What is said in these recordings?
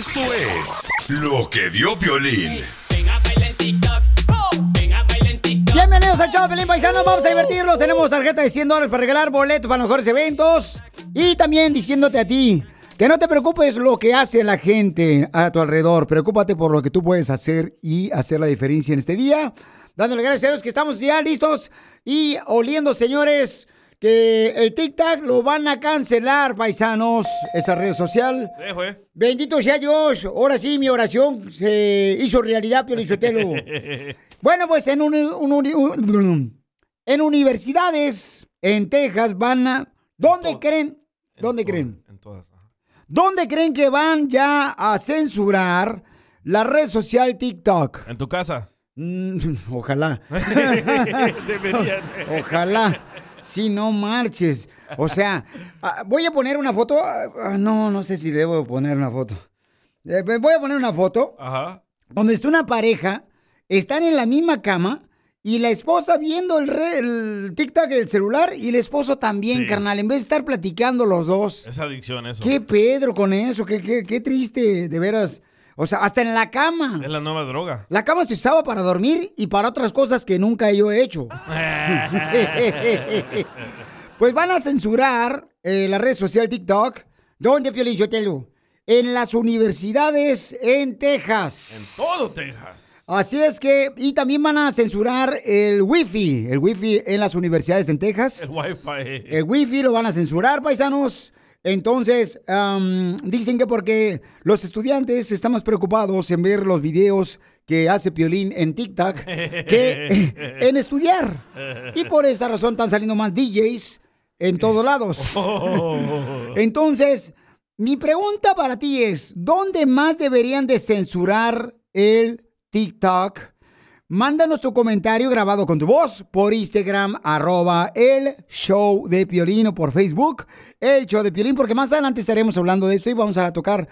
Esto es lo que vio Piolín. Bienvenidos al Chavo Pelín Paisano, vamos a divertirnos. Tenemos tarjeta de 100 dólares para regalar boletos para los mejores eventos. Y también diciéndote a ti que no te preocupes lo que hace la gente a tu alrededor. Preocúpate por lo que tú puedes hacer y hacer la diferencia en este día. Dándole gracias a Dios que estamos ya listos y oliendo, señores, que el TikTok lo van a cancelar, paisanos, esa red social. Sí, güey. Bendito sea Dios. Ahora sí, mi oración se hizo realidad, Pio Lizotelo. Bueno, pues en, un- un- un- un- en universidades en Texas van a... ¿Dónde creen? ¿Dónde creen? En todas. ajá. ¿Dónde creen que van ya a censurar la red social TikTok? En tu casa. Mm, ojalá. Deberían. Ojalá. Si no marches. O sea, ah, voy a poner una foto. ah, No, no sé si debo poner una foto. Eh, Voy a poner una foto Ajá. donde está una pareja, están en la misma cama y la esposa viendo el, re- el TikTok del celular y el esposo también, Sí. carnal, en vez de estar platicando los dos. Es adicción eso. ¿Qué Pedro con eso? ¿Qué, qué, qué triste, de veras. O sea, hasta en la cama. Es la nueva droga. La cama se usaba para dormir y para otras cosas que nunca yo he hecho. pues van a censurar eh, la red social TikTok. ¿Dónde, Piolín Sotelo? En las universidades en Texas. Todo Texas. Así es que, y también van a censurar el wifi, el wifi en las universidades en Texas. El wifi. El wifi lo van a censurar, paisanos. Entonces, dicen que porque los estudiantes están más preocupados en ver los videos que hace Piolín en TikTok que en estudiar. Y por esa razón están saliendo más DJs en todos lados. Entonces, mi pregunta para ti es, ¿dónde más deberían de censurar el TikTok? Mándanos tu comentario grabado con tu voz por Instagram, arroba el show de Piolín o por Facebook, el show de Piolín, porque más adelante estaremos hablando de esto y vamos a tocar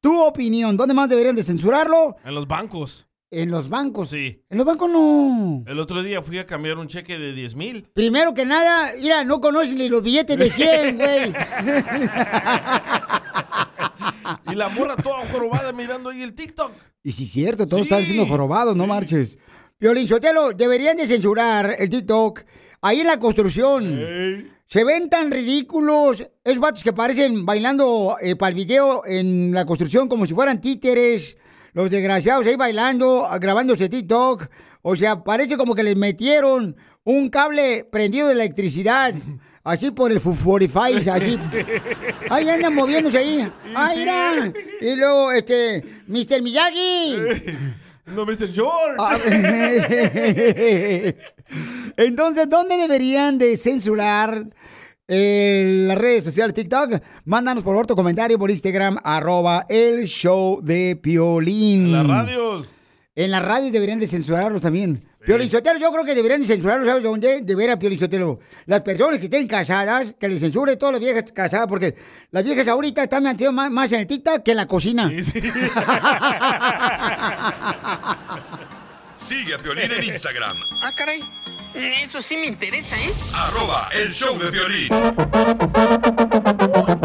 tu opinión. ¿Dónde más deberían de censurarlo? En los bancos. En los bancos. Sí. En los bancos no. El otro día fui a cambiar un cheque de 10 mil. Primero que nada, mira, no conocen ni los billetes de 100, güey. Y la morra toda jorobada mirando ahí el TikTok. Y sí, cierto, todos Sí. están siendo jorobados, no marches. Violín Sotelo, deberían de censurar el TikTok. Ahí en la construcción. Se ven tan ridículos esos vatos que parecen bailando para el video en la construcción como si fueran títeres. Los desgraciados ahí bailando, grabándose TikTok. O sea, parece como que les metieron un cable prendido de electricidad. Así por el 45, así. Ahí andan moviéndose ahí. ¡Ay, mira! Y luego, este, Mr. Miyagi. No, Mr. George. Ah, Entonces, ¿dónde deberían de censurar eh, las redes sociales TikTok? Mándanos por favor tu comentario por Instagram, arroba el show de Piolín. Las radios. En las radios deberían de censurarlos también. Piolín Sotelo, yo creo que deberían de censurarlos, ¿sabes dónde? De ver a Piolín Sotelo. Las personas que estén casadas, que les censure todas las viejas casadas, porque las viejas ahorita están metidas más, más en el TikTok que en la cocina. Sigue a Piolín en Instagram, Ah, caray. Eso sí me interesa, ¿eh? arroba el show de Piolín.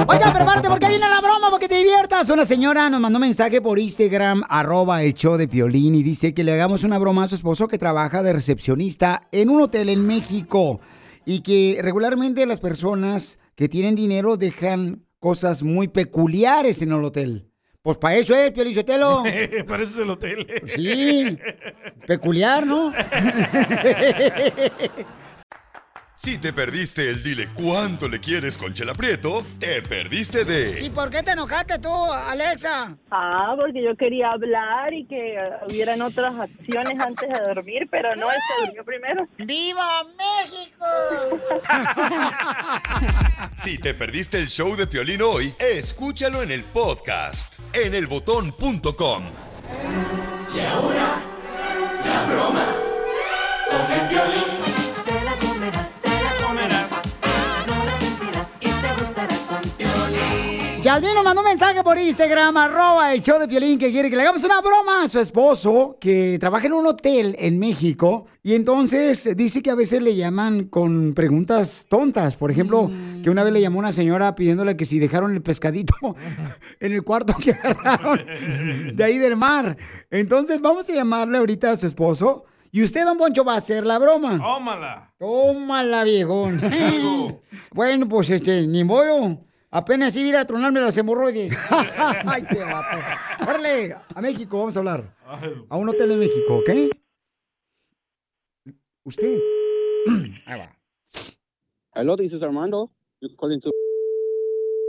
Oiga, prepárate porque viene la broma, porque te diviertas. Una señora nos mandó un mensaje por Instagram, arroba el show de Piolín, y dice que le hagamos una broma a su esposo que trabaja de recepcionista en un hotel en México. Y que regularmente las personas que tienen dinero dejan cosas muy peculiares en el hotel. Pues para eso es, Piolichotelo. Parece el hotel. Sí. Peculiar, ¿no? Si te perdiste el dile cuánto le quieres con Chela Prieto, te perdiste de por qué te enojaste tú, Alexa? Ah, porque yo quería hablar y que hubieran otras acciones antes de dormir, pero no, él se durmió primero. ¡Viva México! Si te perdiste el show de Piolín hoy, escúchalo en el podcast en elbotón.com. Te Yasmín nos mandó un mensaje por Instagram, arroba el show de Piolín, que quiere que le hagamos una broma a su esposo, que trabaja en un hotel en México, y entonces dice que a veces le llaman con preguntas tontas. Por ejemplo, que una vez le llamó una señora pidiéndole que si dejaron el pescadito en el cuarto que agarraron de ahí del mar. Entonces vamos a llamarle ahorita a su esposo, y usted, don Poncho, va a hacer la broma. Tómala. Tómala, viejón. bueno, pues este, ni modo. Apenas iba a ir a tronarme las hemorroides. Ay, te vato. Órale, a México vamos a hablar. A un hotel en México, ¿ok? Usted. Ahí va. Hello, this is Armando. You calling to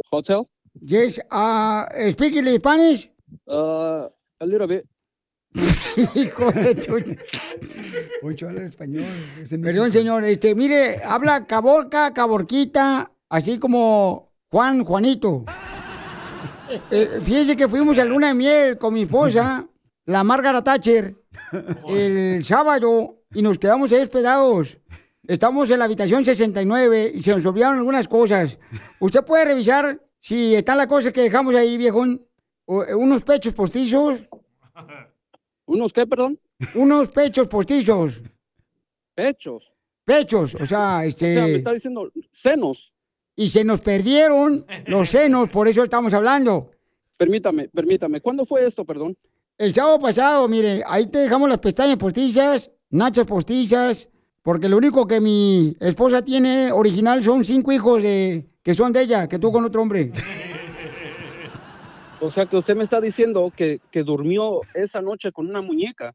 hotel? Yes, uh, speak Spanish? Uh, a little bit. Hijo de. Poncho habla español. Perdón, señor. Este, mire, habla caborca, caborquita, así como Juan, Juanito. Eh, fíjese que fuimos a luna de miel con mi esposa, la Margaret Thatcher, el sábado y nos quedamos ahí hospedados. Estamos en la habitación 69 y se nos olvidaron algunas cosas. ¿Usted puede revisar si están las cosas que dejamos ahí, viejón? O- eh, unos pechos postizos. ¿Unos qué, perdón? Unos pechos postizos. Pechos. Pechos, o sea, O este... sea, me está diciendo senos. Y se nos perdieron los senos, por eso estamos hablando. Permítame, permítame. ¿Cuándo fue esto, perdón? El sábado pasado, mire, ahí te dejamos las pestañas postizas, nachas postizas, porque lo único que mi esposa tiene original son cinco hijos de, que son de ella, que tú con otro hombre. O sea, que usted me está diciendo que, que durmió esa noche con una muñeca.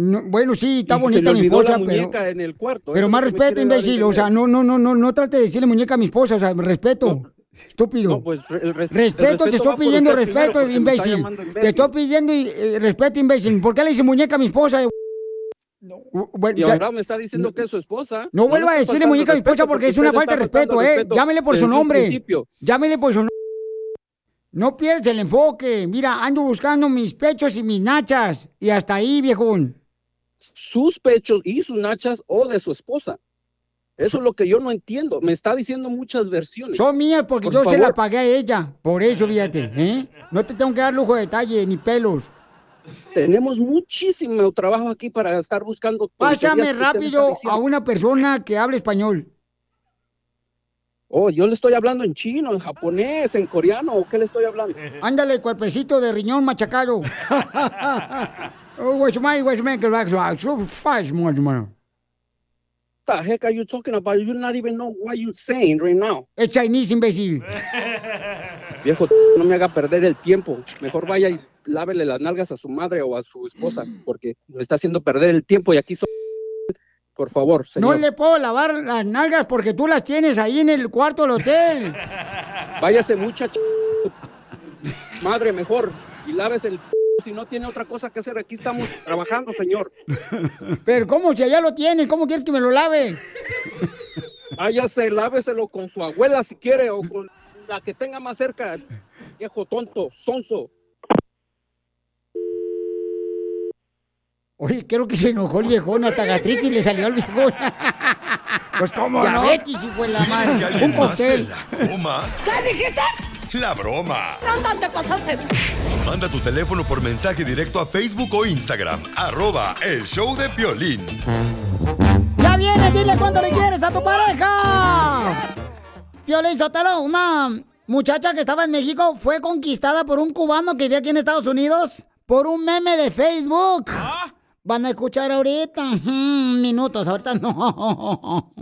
No, bueno, sí, está y bonita mi esposa, la pero, muñeca en el cuarto. pero más respeto, imbécil. O sea, no, no, no, no, no trate de decirle muñeca a mi esposa, o sea, respeto. Estúpido. No, pues el, res- el Respeto, te estoy pidiendo respeto, imbécil. Te estoy pidiendo eh, respeto, imbécil. ¿Por qué le dice muñeca a mi esposa? U- Bueno, Y ya- ahora me está diciendo que es su esposa. no vuelva a decirle muñeca a mi esposa respeto porque es una falta de respeto, ¿eh? respeto Llámele por su nombre. principio. Llámele por su nombre. No pierdas el enfoque. Mira, ando buscando mis pechos y mis nachas. Y hasta ahí, viejón. Sus pechos y sus nachas o de su esposa. Eso es lo que yo no entiendo. Me está diciendo muchas versiones. Son mías porque Por yo se las pagué a ella. Por eso, fíjate, ¿eh? No te tengo que dar lujo de detalle ni pelos. Tenemos muchísimo trabajo aquí para estar buscando. Pásame rápido a una persona que hable español. Oh, yo le estoy hablando en chino, en japonés, en coreano. ¿o ¿Qué le estoy hablando? Ándale, cuerpecito de riñón machacado. Oh, what's my- what's my- what's so fast, my man? What the heck are you talking about? You not even know what you saying right now. Es Chinese, imbécil. Viejo, no me haga perder el tiempo. Mejor vaya y lávele las nalgas a su madre o a su esposa, porque me está haciendo perder el tiempo y aquí soy. Por favor, No señor. le puedo lavar las nalgas porque tú las tienes ahí en el cuarto del hotel. Váyase muchacha. Madre, mejor. Y lávese el si no tiene otra cosa que hacer. Aquí estamos trabajando, señor. Pero ¿cómo si allá lo tienes? ¿Cómo quieres que me lo lave? Váyase, láveselo con su abuela si quiere o con la que tenga más cerca. Viejo tonto, sonso. Oye, creo que se enojó el viejón, hasta gastritis le salió al viejón. Pues cómo no? Diabetes, hijo de la ¿Quieres que madre. alguien Un cóctel. ¿Qué dijiste? La broma. ¿Dónde te pasaste? Manda tu teléfono por mensaje directo a Facebook o Instagram. Arroba el show de Piolín. Ya viene, dile cuánto le quieres a tu pareja. Piolín Sotelo, una muchacha que estaba en México fue conquistada por un cubano que vive aquí en Estados Unidos por un meme de Facebook. Van a escuchar ahorita. mm, minutos, ahorita no.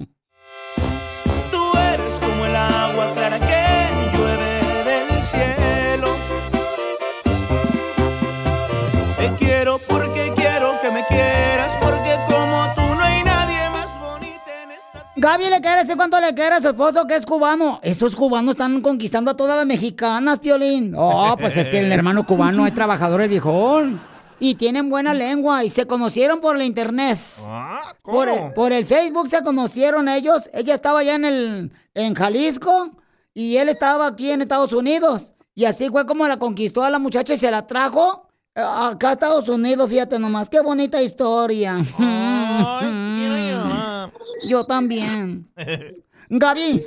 Tú eres como el agua clara Gaby le quiere decir cuánto le quiere a su esposo que es cubano. Esos cubanos están conquistando a todas las mexicanas, Piolín. Oh, pues es que el hermano cubano es trabajador el viejón. Y tienen buena lengua y se conocieron por la internet. Por el, por el Facebook se conocieron ellos. Ella estaba allá en el en Jalisco y él estaba aquí en Estados Unidos. Y así fue como la conquistó a la muchacha y se la trajo eh, acá a Estados Unidos. Fíjate nomás, qué bonita historia. Yo también. Gaby,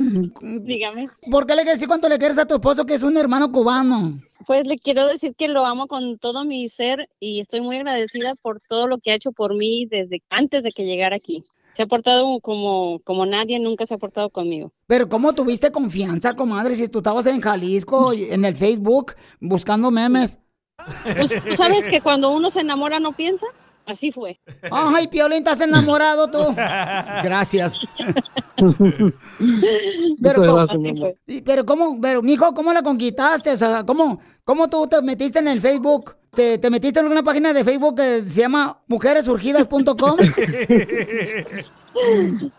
Dígame. ¿por qué le quieres decir cuánto le quieres a tu esposo que es un hermano cubano? Pues le quiero decir que lo amo con todo mi ser y estoy muy agradecida por todo lo que ha hecho por mí desde antes de que llegara aquí. Se ha portado como, como nadie nunca se ha portado conmigo. Pero ¿cómo tuviste confianza, comadre, si tú estabas en Jalisco, en el Facebook, buscando memes? Pues, ¿tú sabes que cuando uno se enamora no piensa? Así fue. Ay, Piolín, estás enamorado tú. Gracias. Pero, ¿cómo- gracias, pero cómo, pero, mijo, ¿cómo la conquistaste? O sea, ¿cómo, cómo tú te metiste en el Facebook? ¿Te, te metiste en alguna página de Facebook que se llama mujeresurgidas.com?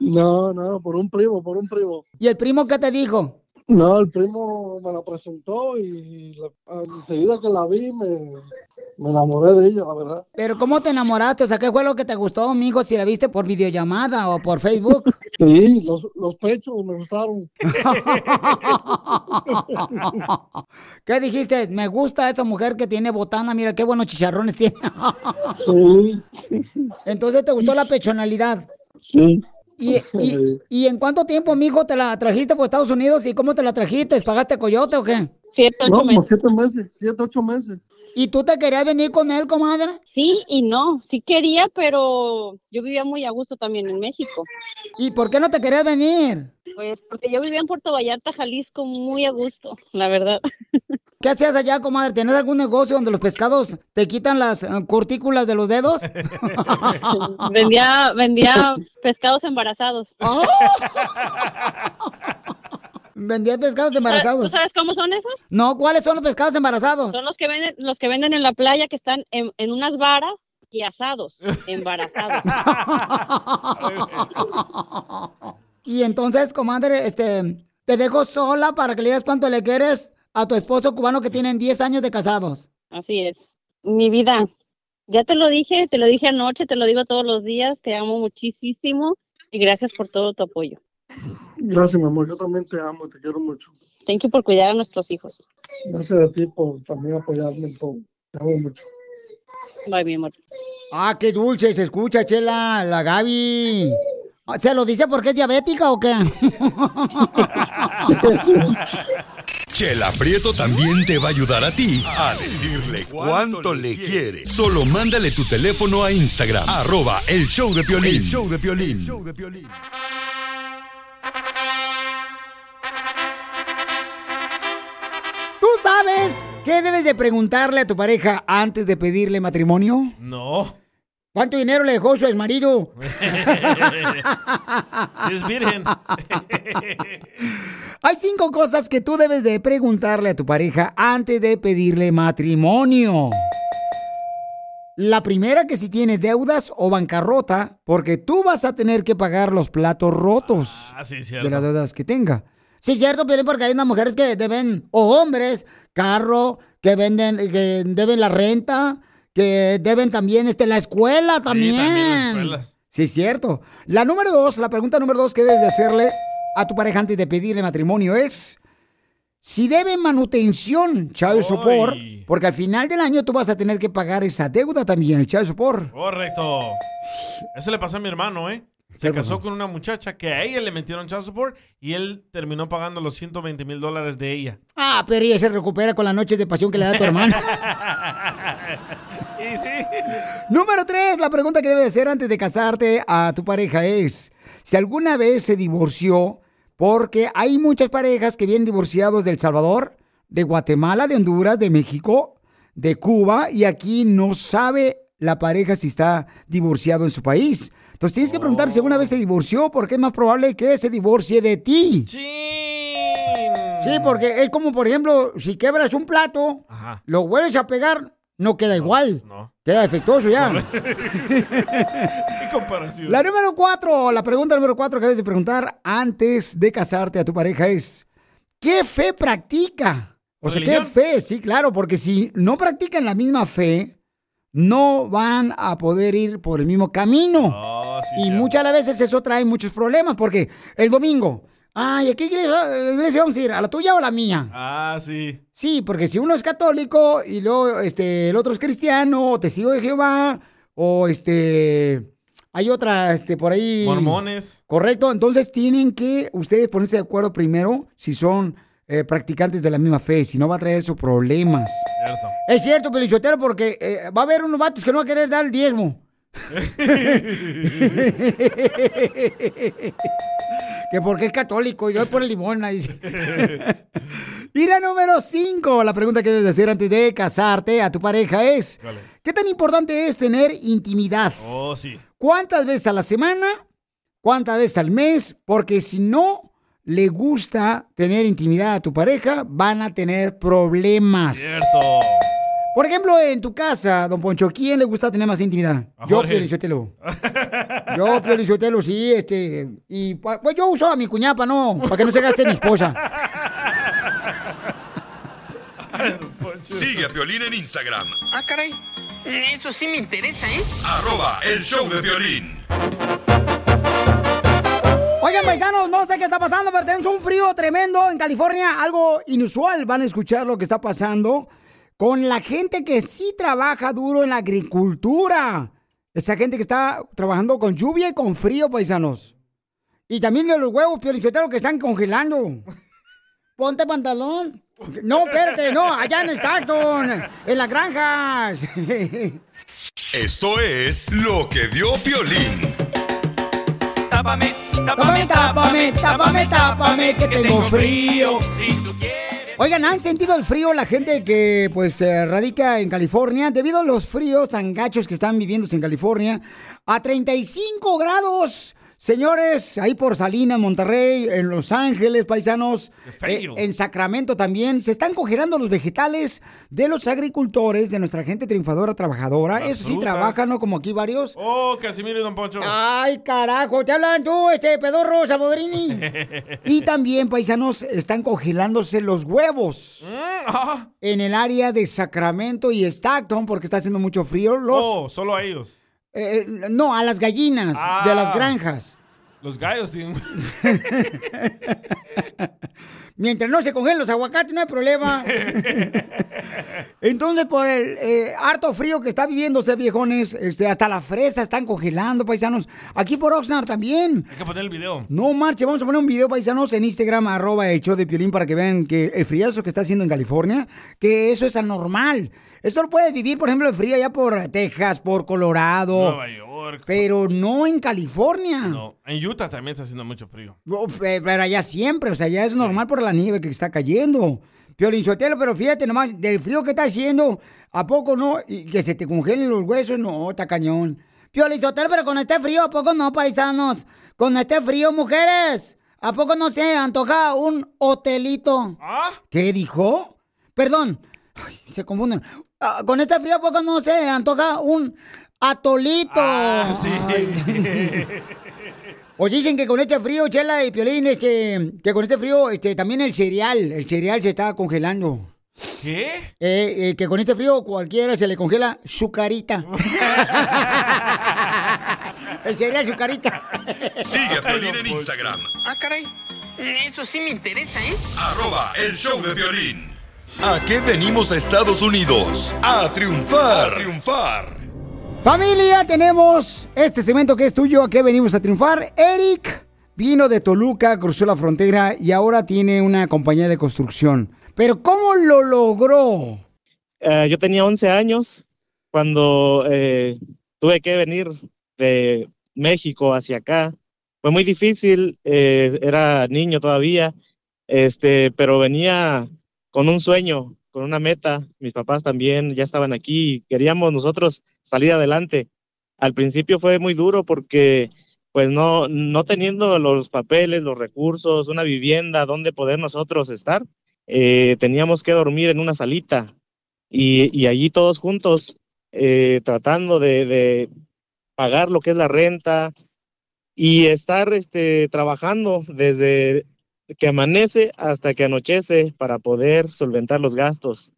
No, no, por un primo, por un primo. ¿Y el primo qué te dijo? No, el primo me la presentó y la- enseguida que la vi me, me enamoré de ella, la verdad. Pero ¿cómo te enamoraste? O sea, ¿qué fue lo que te gustó, mijo? Si la viste por videollamada o por Facebook. Sí, los, los pechos me gustaron. ¿Qué dijiste? Me gusta esa mujer que tiene botana, mira qué buenos chicharrones tiene. Sí. Entonces te gustó la pechonalidad. Sí. ¿Y, y, y en cuánto tiempo, mijo, te la trajiste por Estados Unidos? ¿Y cómo te la trajiste? ¿Pagaste coyote o qué? Siete, No, como siete meses, siete, ocho meses. ¿Y tú te querías venir con él, comadre? Sí y no, sí quería, pero yo vivía muy a gusto también en México. ¿Y por qué no te querías venir? Pues porque yo vivía en Puerto Vallarta, Jalisco, muy a gusto, la verdad. ¿Qué hacías allá, comadre? ¿Tienes algún negocio donde los pescados te quitan las eh, curtículas de los dedos? vendía, vendía pescados embarazados. ¿Vendías pescados ¿Tú embarazados? sabes cómo son esos? No, ¿cuáles son los pescados embarazados? Son los que venden, los que venden en la playa que están en, en unas varas y asados, embarazados. Y entonces, comadre, este, te dejo sola para que le digas cuánto le quieres a tu esposo cubano que tienen 10 años de casados. Así es. Mi vida, ya te lo dije, te lo dije anoche, te lo digo todos los días, te amo muchísimo y gracias por todo tu apoyo. Gracias, mi amor. Yo también te amo y te quiero mucho. Thank you por cuidar a nuestros hijos. Gracias a ti por también apoyarme en todo. Te amo mucho. Bye, mi amor. Ah, qué dulce se escucha, Chela, la Gaby. ¿Se lo dice porque es diabética o qué? Chela Prieto también te va a ayudar a ti a decirle cuánto le quiere. Solo mándale tu teléfono a Instagram, arroba el show de Piolín. El show de Piolín. ¿Tú sabes qué debes de preguntarle a tu pareja antes de pedirle matrimonio? No. ¿Cuánto dinero le dejó su exmarido? Si es virgen. Hay cinco cosas que tú debes de preguntarle a tu pareja antes de pedirle matrimonio. La primera que si tiene deudas o bancarrota, porque tú vas a tener que pagar los platos rotos Ah, sí, de las deudas que tenga. Sí, cierto, Piolín, porque hay unas mujeres que deben, o hombres, carro, que venden, que deben la renta, que deben también este, la escuela también. también la escuela. Sí, es cierto. La número dos, la pregunta número dos que debes de hacerle a tu pareja antes de pedirle matrimonio es si debe manutención, child support, porque al final del año tú vas a tener que pagar esa deuda también, el child support. Correcto. Eso le pasó a mi hermano, ¿eh? Se casó con una muchacha que a ella le metieron child support y él terminó pagando los 120 mil dólares de ella. Ah, pero ella se recupera con las noches de pasión que le da a tu hermano. y sí. Número tres, la pregunta que debes hacer antes de casarte a tu pareja es si alguna vez se divorció, porque hay muchas parejas que vienen divorciados de El Salvador, de Guatemala, de Honduras, de México, de Cuba, y aquí no sabe la pareja si está divorciado en su país. Entonces tienes que preguntar si alguna vez se divorció, porque es más probable que se divorcie de ti. Sí, porque es como, por ejemplo, si quebras un plato, lo vuelves a pegar, no queda igual. no. Queda defectuoso ya. ¿Qué comparación? La número cuatro, la pregunta número cuatro que debes de preguntar antes de casarte a tu pareja es, ¿qué fe practica? O sea, ¿qué fe? Sí, claro, porque si no practican la misma fe, no van a poder ir por el mismo camino. Oh, y muchas de las veces eso trae muchos problemas, porque el domingo, ay, ¿a qué iglesia, iglesia vamos a ir? ¿A la tuya o a la mía? Ah, sí. Sí, porque si uno es católico y luego este, el otro es cristiano, o testigo de Jehová, o este. Hay otra, este, por ahí. Mormones. Correcto. Entonces tienen que ustedes ponerse de acuerdo primero si son eh, practicantes de la misma fe, si no va a traer esos problemas. Cierto. Es cierto, Pelichotero, porque eh, va a haber unos vatos que no van a querer dar el diezmo. que porque es católico y yo por el limón. ahí. y la número 5, la pregunta que debes de hacer antes de casarte a tu pareja es, ¿qué tan importante es tener intimidad? Oh, sí. ¿Cuántas veces a la semana? ¿Cuántas veces al mes? Porque si no le gusta tener intimidad a tu pareja, van a tener problemas. Cierto. Por ejemplo, en tu casa, don Poncho, ¿quién le gusta tener más intimidad? A Yo. Piolichotelo. Yo, Piolichotelo, sí, este. Y pa- pues yo uso a mi cuñapa, ¿no? Para que no se gaste mi esposa. Sigue a Piolín en Instagram, Ah, caray. Eso sí me interesa, ¿eh? arroba el show de violín. Oigan, paisanos, no sé qué está pasando, pero tenemos un frío tremendo en California, algo inusual. Van a escuchar lo que está pasando con la gente que sí trabaja duro en la agricultura. Esa gente que está trabajando con lluvia y con frío, paisanos. Y también de los huevos piolichoteros que están congelando. Ponte pantalón. No, espérate, no, allá en Stockton, en las granjas. Esto es lo que vio Piolín. Tápame, Tápame, tápame, tápame, tápame, que tengo frío. Oigan, ¿han sentido el frío la gente que pues radica en California? Debido a los fríos tan gachos que están viviendo en California, a 35 grados. Señores, ahí por Salinas, Monterrey, en Los Ángeles, paisanos, eh, en Sacramento también, se están congelando los vegetales de los agricultores, de nuestra gente triunfadora, trabajadora. Las Eso sí, trabajan, ¿no? Como aquí varios. Oh, Casimiro y Don Poncho. Ay, carajo, te hablan tú, este pedorro salvadorini. Y también, paisanos, están congelándose los huevos ah. en el área de Sacramento y Stockton porque está haciendo mucho frío. Los, Oh, solo a ellos. Eh, no, a las gallinas de las Ah. granjas. Los gallos tienen. Mientras no se congelen los aguacates, no hay problema. Entonces, por el eh, harto frío que está viviéndose, viejones, este, hasta la fresa están congelando, paisanos. Aquí por Oxnard también. Hay que poner el video. No marche, vamos a poner un video, paisanos, en Instagram, arroba el show de Piolín, para que vean que el friazo que está haciendo en California, que eso es anormal. Eso lo puedes vivir, por ejemplo, el frío allá por Texas, por Colorado, Nueva York. Pero no en California. No, en Utah también está haciendo mucho frío. Uf, eh, Pero allá siempre, o sea, ya es normal por la nieve que está cayendo. Piolín Sotelo, pero fíjate nomás, del frío que está haciendo, ¿a poco no? Y que se te congelen los huesos, no, está cañón. Piolín Sotelo, pero con este frío, ¿a poco no, paisanos? Con este frío, mujeres, ¿a poco no se antoja un hotelito? ¿Ah? ¿Qué dijo? Perdón, Ay, se confunden. Ah, con este frío, ¿a poco no se antoja un atolito? Ah, sí. O dicen que con este frío, Chela y Piolín, este, que con este frío, este, también el cereal, el cereal se está congelando. ¿Qué? Eh, eh, que con este frío cualquiera se le congela su carita. el cereal, su carita. Sigue a Piolín en Instagram, Ah, caray. Eso sí me interesa, ¿eh? arroba el show de violín. ¿A qué venimos a Estados Unidos? A triunfar. A triunfar. Familia, tenemos este segmento que es tuyo, ¿a qué venimos a triunfar? Eric vino de Toluca, cruzó la frontera y ahora tiene una compañía de construcción. Pero ¿cómo lo logró? Eh, yo tenía 11 años cuando eh, tuve que venir de México hacia acá. Fue muy difícil, eh, era niño todavía, este, pero venía con un sueño, con una meta. Mis papás también ya estaban aquí y queríamos nosotros salir adelante. Al principio fue muy duro porque pues no, no teniendo los papeles, los recursos, una vivienda donde poder nosotros estar, eh, teníamos que dormir en una salita y, allí todos juntos eh, tratando de, de pagar lo que es la renta y estar este, trabajando desde que amanece hasta que anochece para poder solventar los gastos.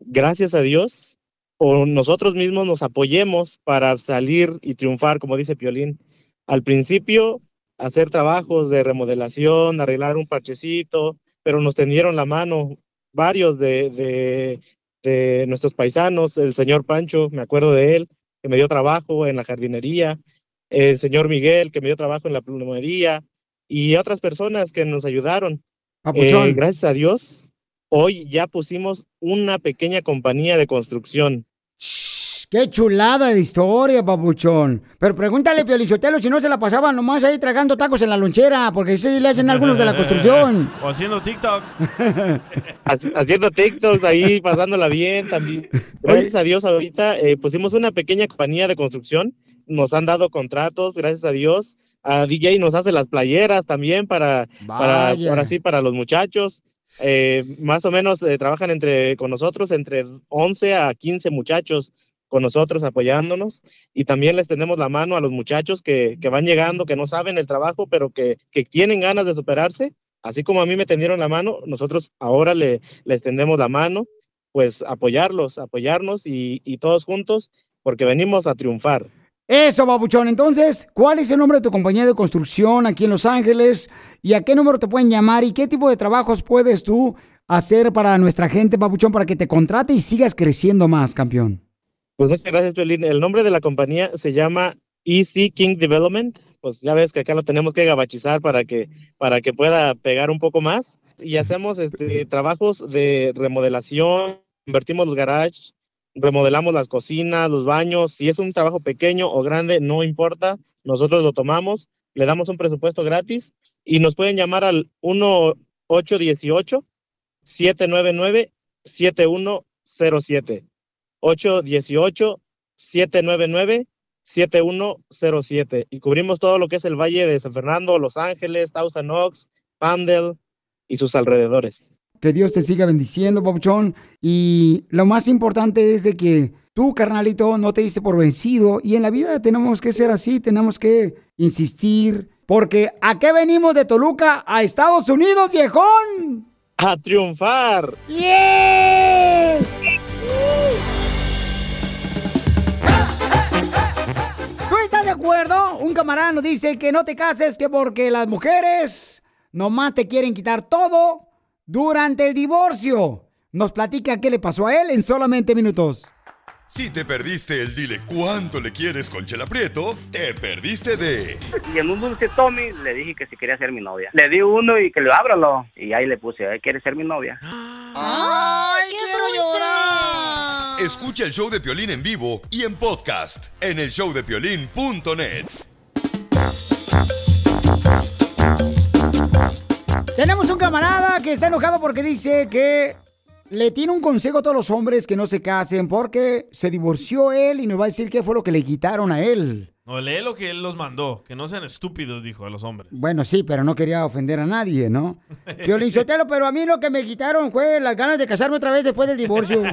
Gracias a Dios, o nosotros mismos nos apoyemos para salir y triunfar, como dice Piolín. Al principio, hacer trabajos de remodelación, arreglar un parchecito, pero nos tendieron la mano varios de, de, de nuestros paisanos, el señor Pancho, me acuerdo de él, que me dio trabajo en la jardinería, el señor Miguel, que me dio trabajo en la plumería, y otras personas que nos ayudaron. Papuchón. Eh, gracias a Dios, hoy ya pusimos una pequeña compañía de construcción. Qué chulada de historia, papuchón. Pero pregúntale, Piolichotelo, si no se la pasaba nomás ahí tragando tacos en la lonchera, porque sí le hacen algunos de la construcción. o haciendo TikToks. Haci- haciendo TikToks ahí, pasándola bien también. Gracias a Dios, ahorita eh, pusimos una pequeña compañía de construcción. Nos han dado contratos, gracias a Dios. A DJ nos hace las playeras también para, para Vaya. ahora sí, para los muchachos. Eh, más o menos eh, trabajan entre con nosotros entre 11 a 15 muchachos con nosotros apoyándonos y también les tendemos la mano a los muchachos que, que van llegando, que no saben el trabajo, pero que, que tienen ganas de superarse. Así como a mí me tendieron la mano, nosotros ahora le, les tendemos la mano, pues apoyarlos, apoyarnos y, y todos juntos, porque venimos a triunfar. Eso, babuchón. Entonces, ¿cuál es el nombre de tu compañía de construcción aquí en Los Ángeles? ¿Y a qué número te pueden llamar? ¿Y qué tipo de trabajos puedes tú hacer para nuestra gente, babuchón, para que te contrate y sigas creciendo más, campeón? Pues muchas gracias, Piolín. El nombre de la compañía se llama EC King Development. Pues ya ves que acá lo tenemos que gabachizar para que, para que pueda pegar un poco más. Y hacemos este, trabajos de remodelación, invertimos los garages, remodelamos las cocinas, los baños. Si es un trabajo pequeño o grande, no importa. Nosotros lo tomamos, le damos un presupuesto gratis y nos pueden llamar al 1818 799 7107. 818-799-7107. Y cubrimos todo lo que es el Valle de San Fernando, Los Ángeles, Thousand Oaks, Pandel y sus alrededores. Que Dios te siga bendiciendo, papuchón. Y lo más importante es de que tú, carnalito, no te diste por vencido. Y en la vida tenemos que ser así, tenemos que insistir. Porque ¿a qué venimos de Toluca a Estados Unidos, viejón? ¡A triunfar! ¡Yes! ¿Tú estás de acuerdo? Un camarada nos dice que no te cases, que porque las mujeres nomás te quieren quitar todo durante el divorcio. Nos platica qué le pasó a él en solamente minutos. Si te perdiste el dile cuánto le quieres con Chela Prieto, te perdiste de Y en un dulce Tommy le dije que si quería ser mi novia. Le di uno y que lo ábralo. Y ahí le puse, "Eh, ¿quieres ser mi novia? ¡Ay, quiero llorar! Escucha el show de Piolín en vivo y en podcast en el showdepiolín.net. Tenemos un camarada que está enojado porque dice que le tiene un consejo a todos los hombres que no se casen porque se divorció él y nos va a decir qué fue lo que le quitaron a él. No, lee lo que él los mandó. Que no sean estúpidos, dijo a los hombres. Bueno, sí, pero no quería ofender a nadie, ¿no? Piolín Sotelo, pero a mí lo que me quitaron fue las ganas de casarme otra vez después del divorcio.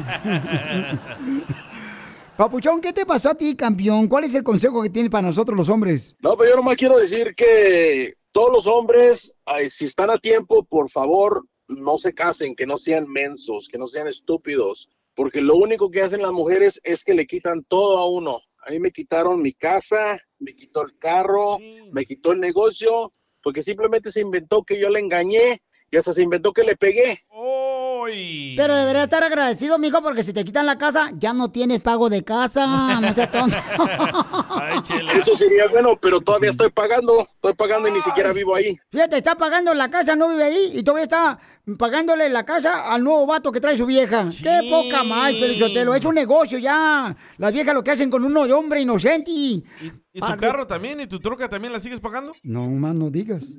Papuchón, ¿qué te pasó a ti, campeón? ¿Cuál es el consejo que tienes para nosotros los hombres? No, pero yo nomás quiero decir que todos los hombres, ay, si están a tiempo, por favor, no se casen, que no sean mensos, que no sean estúpidos, porque lo único que hacen las mujeres es que le quitan todo a uno. A mí me quitaron mi casa, me quitó el carro, me quitó el negocio, porque simplemente se inventó que yo le engañé y hasta se inventó que le pegué. Pero deberías estar agradecido, mijo, porque si te quitan la casa, ya no tienes pago de casa. No seas tonto. Eso sería bueno, pero todavía estoy pagando, estoy pagando y ni siquiera vivo ahí. Fíjate, está pagando la casa, no vive ahí, y todavía está pagándole la casa al nuevo vato que trae su vieja. Qué poca más, Felizotelo. Es un negocio ya. Las viejas lo que hacen con uno de hombre inocente y... ¿Y tu carro también? ¿Y tu troca también la sigues pagando? No, más no digas.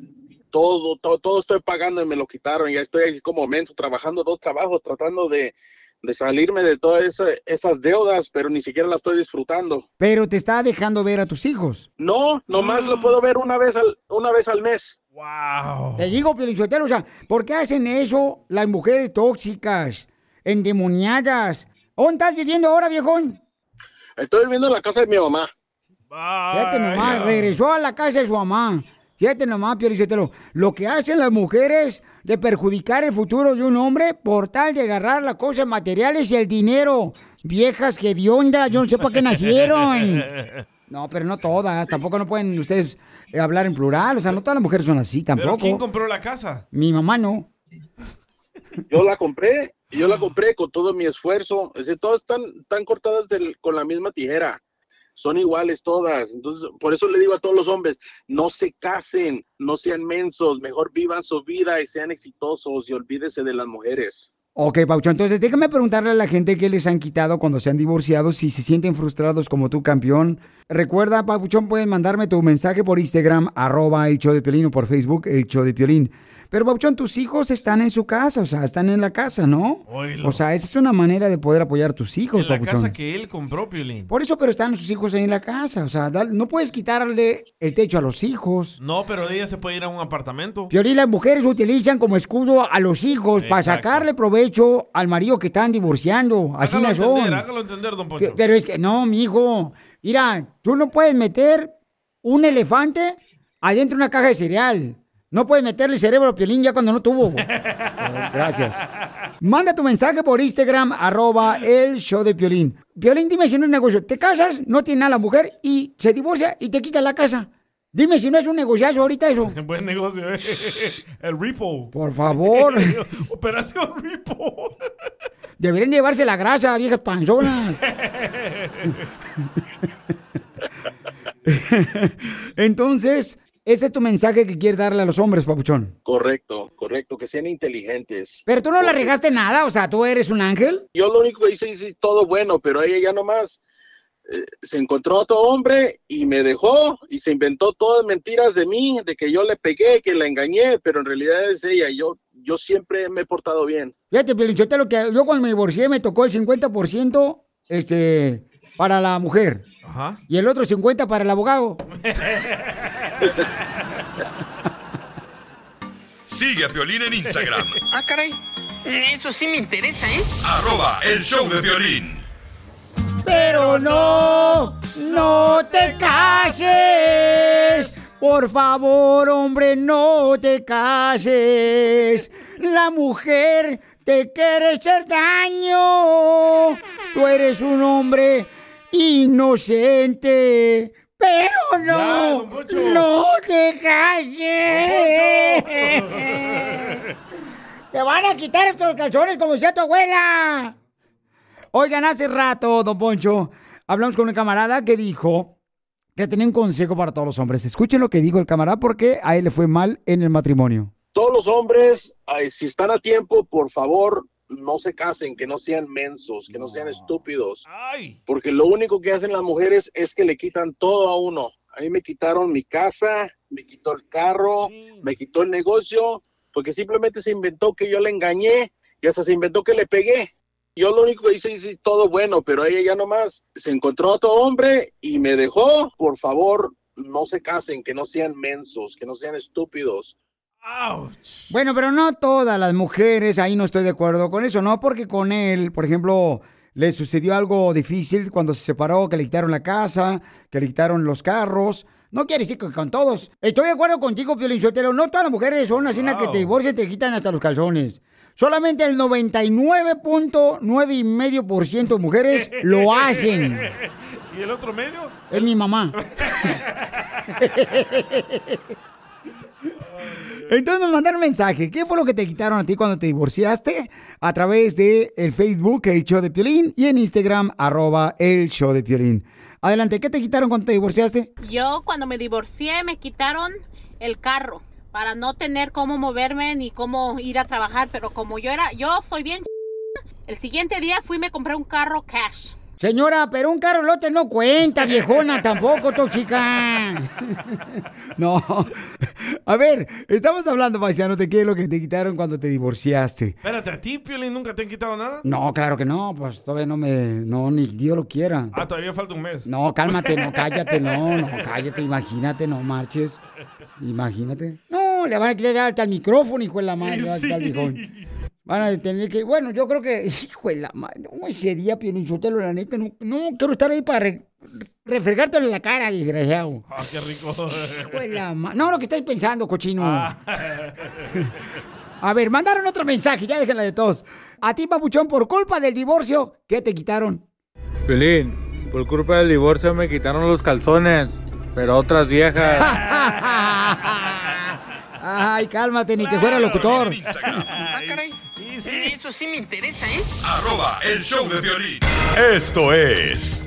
Todo, todo, todo estoy pagando y me lo quitaron. Ya estoy aquí como menso, trabajando dos trabajos, tratando de, de salirme de todas esa- esas deudas, pero ni siquiera las estoy disfrutando. Pero te está dejando ver a tus hijos. No, nomás lo puedo ver una vez al, una vez al mes. Wow. Te digo, Pielichotelo, o sea, ¿por qué hacen eso las mujeres tóxicas, endemoniadas? ¿Dónde estás viviendo ahora, viejón? Estoy viviendo en la casa de mi mamá. Fíjate nomás, regresó a la casa de su mamá. Fíjate nomás, Piorichotelo, lo que hacen las mujeres de perjudicar el futuro de un hombre por tal de agarrar las cosas materiales y el dinero. Viejas que de onda, yo no sé para qué nacieron. No, pero no todas, tampoco no pueden ustedes eh, hablar en plural, o sea, no todas las mujeres son así, ¿Pero tampoco. quién compró la casa? Mi mamá no. Yo la compré, y yo la compré con todo mi esfuerzo. Es decir, todas están, están cortadas del- con la misma tijera. Son iguales todas. Entonces, por eso le digo a todos los hombres, no se casen, no sean mensos, mejor vivan su vida y sean exitosos y olvídese de las mujeres. Ok, Paucho, entonces déjame preguntarle a la gente qué les han quitado cuando se han divorciado, si se sienten frustrados como tú, campeón. Recuerda, Pauchón, pueden mandarme tu mensaje por Instagram, arroba el show de Piolín, o por Facebook, el show de Piolín. Pero, Pauchón, tus hijos están en su casa, o sea, están en la casa, ¿no? O sea, esa es una manera de poder apoyar a tus hijos, En la casa que él compró, Piolín. Por eso, pero están sus hijos ahí en la casa, o sea, no puedes quitarle el techo a los hijos. No, pero ella se puede ir a un apartamento. Piolín, las mujeres utilizan como escudo a los hijos para sacarle provecho al marido que están divorciando. Así hágalo no son. entender, hágalo entender, don Poncho. Pe- Pero es que no, mijo. Mira, tú no puedes meter un elefante adentro de una caja de cereal. No puedes meterle cerebro a Piolín ya cuando no tuvo. Gracias. Manda tu mensaje por Instagram, arroba el show de Piolín. Piolín, dime si no es negocio. Te casas, no tiene nada la mujer y se divorcia y te quita la casa. Dime si no es un negociazo ahorita eso. Buen negocio, ¿eh? El repo. Por favor. Operación repo. Deberían llevarse la grasa, viejas panzonas. Entonces, ese es tu mensaje que quieres darle a los hombres, papuchón. Correcto, correcto, que sean inteligentes. Pero tú no la regaste nada, o sea, tú eres un ángel. Yo lo único que hice es todo bueno, pero ella ya nomás eh, se encontró otro hombre y me dejó y se inventó todas mentiras de mí, de que yo le pegué, que la engañé, pero en realidad es ella. Yo, yo siempre me he portado bien. Fíjate, lo que yo cuando me divorcié me tocó el 50% este, para la mujer Ajá. y el otro 50% para el abogado. Sigue a Piolín en Instagram, Ah, caray. Eso sí me interesa, ¿eh? arroba el show de violín. Pero no, no te cases. Por favor, hombre, no te cases. La mujer te quiere hacer daño. Tú eres un hombre inocente. Pero no, no te cases. Te van a quitar estos calzones como decía tu abuela. Oigan, hace rato, don Poncho, hablamos con un camarada que dijo que tenía un consejo para todos los hombres. Escuchen lo que dijo el camarada porque a él le fue mal en el matrimonio. Todos los hombres, si están a tiempo, por favor, no se casen, que no sean mensos, que no sean estúpidos. Porque lo único que hacen las mujeres es que le quitan todo a uno. A mí me quitaron mi casa, me quitó el carro, me quitó el negocio, porque simplemente se inventó que yo le engañé y hasta se inventó que le pegué. Yo lo único que hice es todo bueno, pero ella ya nomás se encontró otro hombre y me dejó. Por favor, no se casen, que no sean mensos, que no sean estúpidos. Bueno, pero no todas las mujeres, ahí no estoy de acuerdo con eso, ¿no? Porque con él, por ejemplo, le sucedió algo difícil cuando se separó, que le quitaron la casa, que le quitaron los carros. No quiere decir que con todos. Estoy de acuerdo contigo, Piolinsotelo. No todas las mujeres son así una que te divorcian y te quitan hasta los calzones. Solamente el 99.9 y medio por ciento de mujeres lo hacen. ¿Y el otro medio? Es mi mamá. Entonces nos mandaron mensaje. ¿Qué fue lo que te quitaron a ti cuando te divorciaste? A través de el Facebook, el show de Piolín, y en Instagram, arroba el show de Piolín. Adelante, ¿qué te quitaron cuando te divorciaste? Yo cuando me divorcié me quitaron el carro para no tener cómo moverme ni cómo ir a trabajar, pero como yo era, yo soy bien el siguiente día fui y me compré un carro cash. Señora, pero un carro lote no cuenta, viejona, tampoco, tóxica. No. A ver, estamos hablando, paisano, de qué es lo que te quitaron cuando te divorciaste. Espérate, ¿a ti, Piolín, nunca te han quitado nada? No, claro que no, pues todavía no me. No, ni Dios lo quiera. Ah, todavía falta un mes. No, cálmate, no, cállate, no, no, cállate, imagínate, no marches. Imagínate. No, le van a quitar alta al micrófono, hijo de la madre, al viejón. Van a tener que, bueno, yo creo que, hijo de la madre, ese día, Pionichotelo, la neta, no, no quiero estar ahí para re- refregártelo en la cara, desgraciado. Ah, qué rico. Hijo de la ma- No, lo que estáis pensando, cochino. Ah. A ver, mandaron otro mensaje, ya déjenla de todos. A ti, papuchón, por culpa del divorcio, ¿qué te quitaron? Pelín, por culpa del divorcio me quitaron los calzones, pero otras viejas. Ay, cálmate, ni que fuera locutor. Eso sí me interesa, ¿eh? Arroba el show de violín. Esto es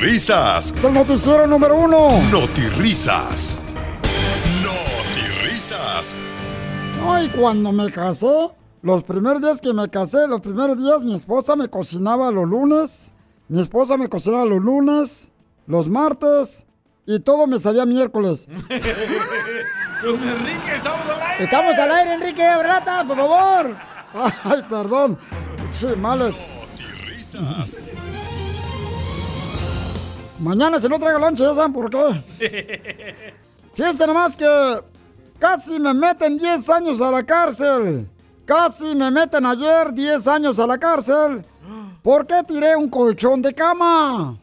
Risas. Es el noticiero número uno. Risas. Risas. Ay, cuando me casé, los primeros días que me casé, los primeros días mi esposa me cocinaba los lunes, mi esposa me cocinaba los lunes, los martes y todo me sabía miércoles. Don Enrique, estamos al aire. Estamos al aire, Enrique, lata, por favor. Ay, perdón. Sí, males. Mañana si no traigo lonche, ¿ya saben por qué? Fíjense nomás que casi me meten 10 años a la cárcel. Casi me meten ayer 10 años a la cárcel. ¿Por qué tiré un colchón de cama?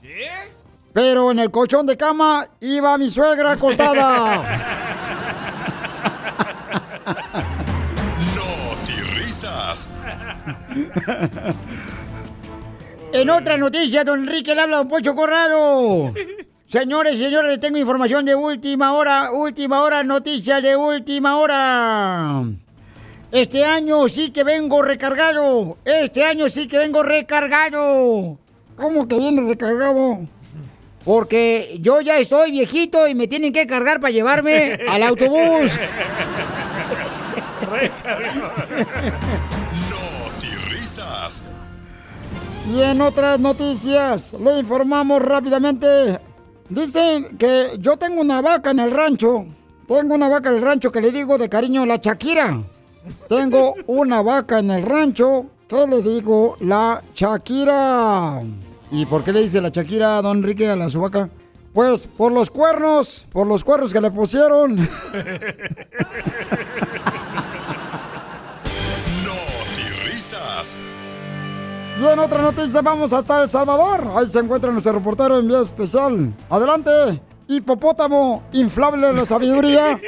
Pero en el colchón de cama iba mi suegra acostada. Risas. En otra noticia, don Enrique le habla a don Pocho Corrado. Señores señores, tengo información de última hora, última hora, noticia de última hora. Este año sí que vengo recargado. Este año sí que vengo recargado. ¿Cómo que viene recargado? Porque yo ya estoy viejito y me tienen que cargar para llevarme al autobús. Risas. Y en otras noticias, le informamos rápidamente. Dicen que yo tengo una vaca en el rancho. Tengo una vaca en el rancho que le digo de cariño la Shakira. Tengo una vaca en el rancho que le digo la Shakira. ¿Y por qué le dice la Shakira a don Enrique a la su vaca? Pues por los cuernos, por los cuernos que le pusieron. Y en otra noticia vamos hasta El Salvador. Ahí se encuentra nuestro reportero en vía especial. Adelante, hipopótamo inflable de la sabiduría.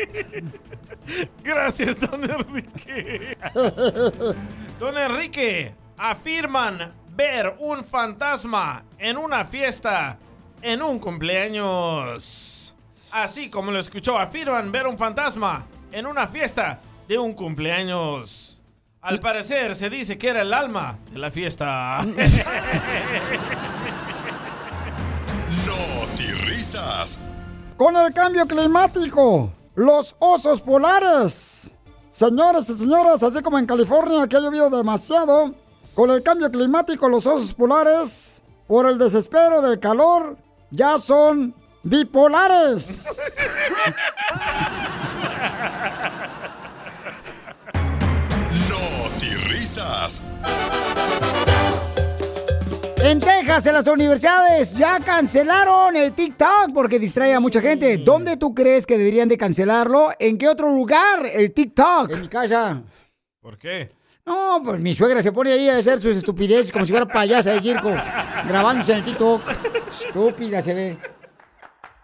Gracias, don Enrique. Don Enrique, afirman ver un fantasma en una fiesta en un cumpleaños. Así como lo escuchó, afirman ver un fantasma en una fiesta de un cumpleaños. Al parecer se dice que era el alma de la fiesta. Risas. Con el cambio climático, los osos polares. Señores y señoras, así como en California que ha llovido demasiado, con el cambio climático los osos polares, por el desespero del calor, ya son bipolares. En Texas, en las universidades, ya cancelaron el TikTok porque distrae a mucha gente. ¿Dónde tú crees que deberían de cancelarlo? ¿En qué otro lugar el TikTok? En mi casa. ¿Por qué? No, pues mi suegra se pone ahí a hacer sus estupideces como si fuera payasa de circo, grabándose en el TikTok. Estúpida se ve.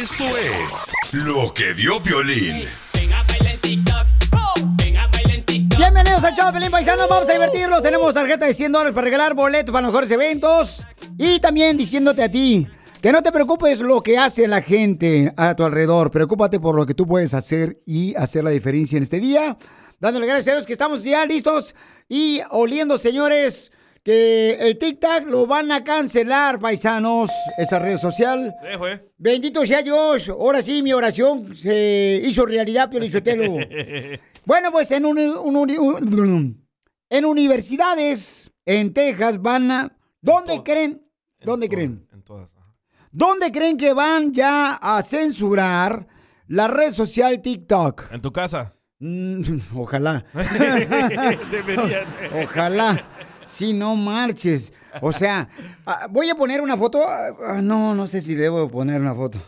Esto es lo que vio Piolín. Bienvenidos al show de Pelín Paisano, vamos a divertirnos. Tenemos tarjeta de 100 dólares para regalar boletos para los mejores eventos. Y también diciéndote a ti que no te preocupes lo que hace la gente a tu alrededor. Preocúpate por lo que tú puedes hacer y hacer la diferencia en este día. Dándole gracias a Dios que estamos ya listos y oliendo, señores, que el TikTok lo van a cancelar, paisanos, esa red social. Sí, güey. Bendito sea Dios. Ahora sí, mi oración se hizo realidad, Pio Lizotelo. Bueno, pues en, un- un- un- en universidades en Texas van a... ¿Dónde creen? ¿Dónde creen? ¿Dónde creen que van ya a censurar la red social TikTok? En tu casa. Mm, Ojalá. Deberían. Ojalá. Si no marches. O sea, ah, voy a poner una foto. ah, No, no sé si debo poner una foto.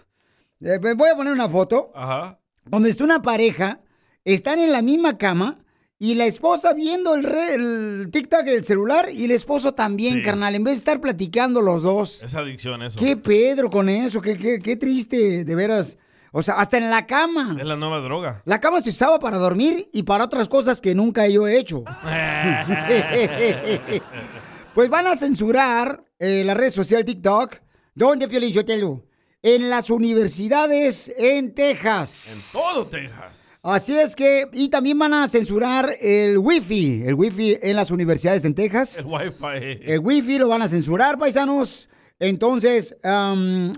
Eh, Voy a poner una foto Ajá. donde está una pareja, están en la misma cama y la esposa viendo el, re- el TikTok del celular y el esposo también, Sí. carnal, en vez de estar platicando los dos. Es adicción eso. ¿Qué Pedro con eso? ¿Qué, qué, qué triste, de veras. O sea, hasta en la cama. Es la nueva droga. La cama se usaba para dormir y para otras cosas que nunca yo he hecho. pues van a censurar eh, la red social TikTok. ¿Dónde, Piolín Sotelo? En las universidades en Texas. Todo Texas. Así es que, y también van a censurar el wifi, el wifi en las universidades en Texas. El wifi. El wifi lo van a censurar, paisanos. Entonces,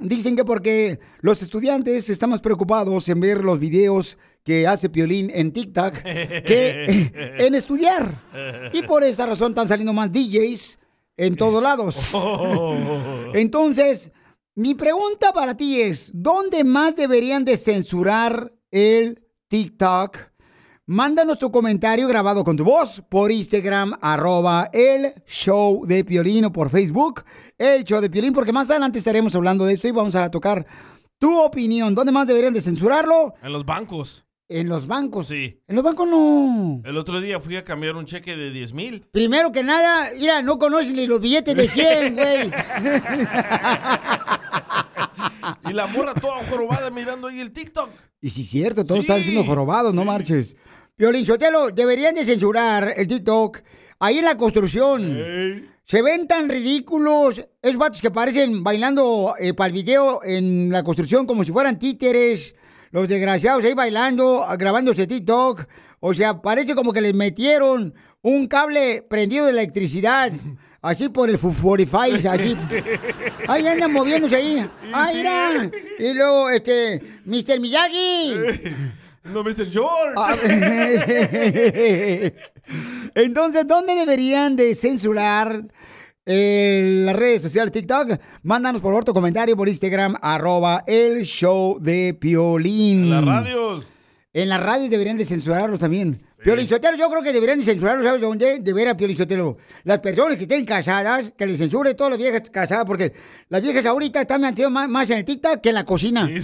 dicen que porque los estudiantes están más preocupados en ver los videos que hace Piolín en TikTok que en estudiar. Y por esa razón están saliendo más DJs en todos lados. Entonces, mi pregunta para ti es, ¿dónde más deberían de censurar el TikTok? Mándanos tu comentario grabado con tu voz por Instagram, arroba el show de Piolín o por Facebook, el show de Piolín, porque más adelante estaremos hablando de esto y vamos a tocar tu opinión. ¿Dónde más deberían de censurarlo? En los bancos. En los bancos. Sí. En los bancos no. El otro día fui a cambiar un cheque de 10 mil. Primero que nada, mira, no conocen ni los billetes de 100, güey. Y la morra toda jorobada mirando ahí el TikTok. Y sí, cierto, todos están siendo jorobados, no marches. Piolín Sotelo, deberían de censurar el TikTok ahí en la construcción. Se ven tan ridículos esos vatos que parecen bailando para el video en la construcción como si fueran títeres. Los desgraciados ahí bailando, grabándose TikTok. O sea, parece como que les metieron un cable prendido de electricidad. Así por el 45, así. Ahí andan moviéndose ahí. ¡Ay, mira! Y luego, este, Mr. Miyagi. No, Mr. George. Ah, Entonces, ¿dónde deberían de censurar eh, las redes sociales TikTok? Mándanos por favor tu comentario por Instagram, arroba el show de Piolín. En las radios. En las radios deberían de censurarlos también. Piolín Sotelo, yo creo que deberían de censurarlos, ¿sabes dónde? De ver a Piolín Sotelo. Las personas que estén casadas, que les censure todas las viejas casadas, porque las viejas ahorita están metidas más, más en el TikTok que en la cocina.